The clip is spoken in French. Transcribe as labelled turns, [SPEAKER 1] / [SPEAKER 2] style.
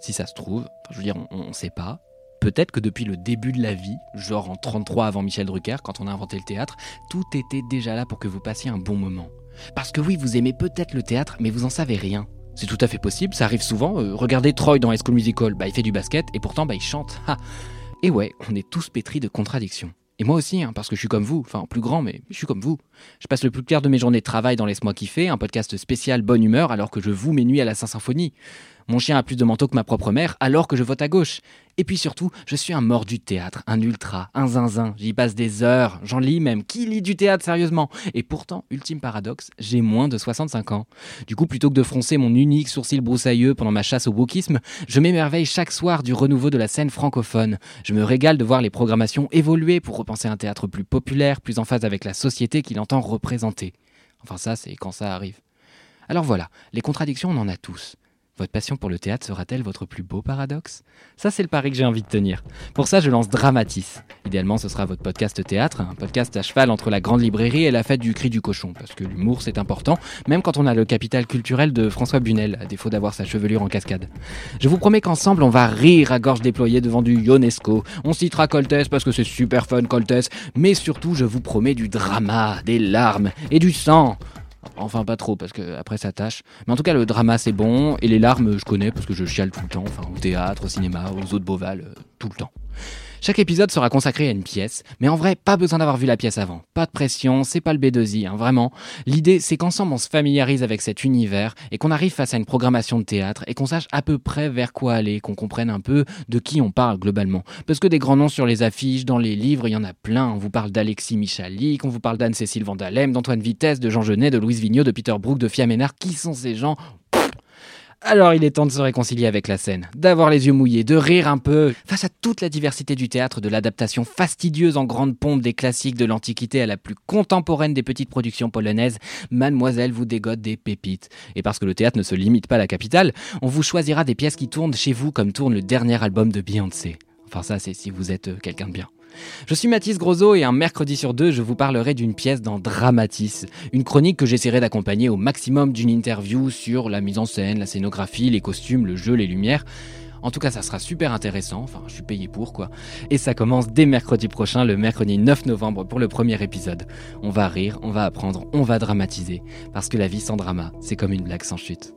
[SPEAKER 1] Si ça se trouve, je veux dire, on ne sait pas. Peut-être que depuis le début de la vie, genre en 33 avant Michel Drucker, quand on a inventé le théâtre, tout était déjà là pour que vous passiez un bon moment. Parce que oui, vous aimez peut-être le théâtre, mais vous en savez rien. C'est tout à fait possible, ça arrive souvent. Euh, regardez Troy dans High School Musical, bah, il fait du basket et pourtant bah, il chante. Et ouais, on est tous pétris de contradictions. Et moi aussi, hein, parce que je suis comme vous, enfin plus grand, mais je suis comme vous. Je passe le plus clair de mes journées de travail dans Laisse-moi kiffer, un podcast spécial bonne humeur alors que je vous mes nuits à la Saint-Symphonie. Mon chien a plus de manteau que ma propre mère alors que je vote à gauche. Et puis surtout, je suis un mort du théâtre, un ultra, un zinzin. J'y passe des heures, j'en lis même. Qui lit du théâtre sérieusement? Et pourtant, ultime paradoxe, j'ai moins de 65 ans. Du coup, plutôt que de froncer mon unique sourcil broussailleux pendant ma chasse au wokisme, je m'émerveille chaque soir du renouveau de la scène francophone. Je me régale de voir les programmations évoluer pour repenser un théâtre plus populaire, plus en phase avec la société qu'il entend représenter. Enfin ça, c'est quand ça arrive. Alors voilà, les contradictions, on en a tous. Votre passion pour le théâtre sera-t-elle votre plus beau paradoxe? Ça, c'est le pari que j'ai envie de tenir. Pour ça, je lance Dramatis. Idéalement, ce sera votre podcast théâtre, un podcast à cheval entre la grande librairie et la fête du cri du cochon, parce que l'humour, c'est important, même quand on a le capital culturel de François Bunel, à défaut d'avoir sa chevelure en cascade. Je vous promets qu'ensemble, on va rire à gorge déployée devant du Ionesco. On citera Coltès parce que c'est super fun, Coltès, mais surtout, je vous promets du drama, des larmes et du sang. Enfin, pas trop, parce que après ça tâche. Mais en tout cas, le drama c'est bon, et les larmes je connais parce que je chiale tout le temps, enfin au théâtre, au cinéma, aux autres Beauval, euh, tout le temps. Chaque épisode sera consacré à une pièce, mais en vrai, pas besoin d'avoir vu la pièce avant. Pas de pression, c'est pas le B2I, hein, vraiment. L'idée, c'est qu'ensemble on se familiarise avec cet univers et qu'on arrive face à une programmation de théâtre et qu'on sache à peu près vers quoi aller, qu'on comprenne un peu de qui on parle globalement. Parce que des grands noms sur les affiches, dans les livres, il y en a plein. On vous parle d'Alexis Michalik, on vous parle d'Anne-Cécile Vandalem, d'Antoine Vitesse, de Jean Genet, de Louise Vigneault, de Peter Brook, de Fiaménard. Qui sont ces gens alors il est temps de se réconcilier avec la scène, d'avoir les yeux mouillés, de rire un peu. Face à toute la diversité du théâtre, de l'adaptation fastidieuse en grande pompe des classiques de l'Antiquité à la plus contemporaine des petites productions polonaises, Mademoiselle vous dégote des pépites. Et parce que le théâtre ne se limite pas à la capitale, on vous choisira des pièces qui tournent chez vous comme tourne le dernier album de Beyoncé. Enfin ça c'est si vous êtes euh, quelqu'un de bien. Je suis Mathis Grosot et un mercredi sur deux, je vous parlerai d'une pièce dans Dramatis, une chronique que j'essaierai d'accompagner au maximum d'une interview sur la mise en scène, la scénographie, les costumes, le jeu, les lumières. En tout cas, ça sera super intéressant. Enfin, je suis payé pour quoi. Et ça commence dès mercredi prochain, le mercredi 9 novembre, pour le premier épisode. On va rire, on va apprendre, on va dramatiser. Parce que la vie sans drama, c'est comme une blague sans chute.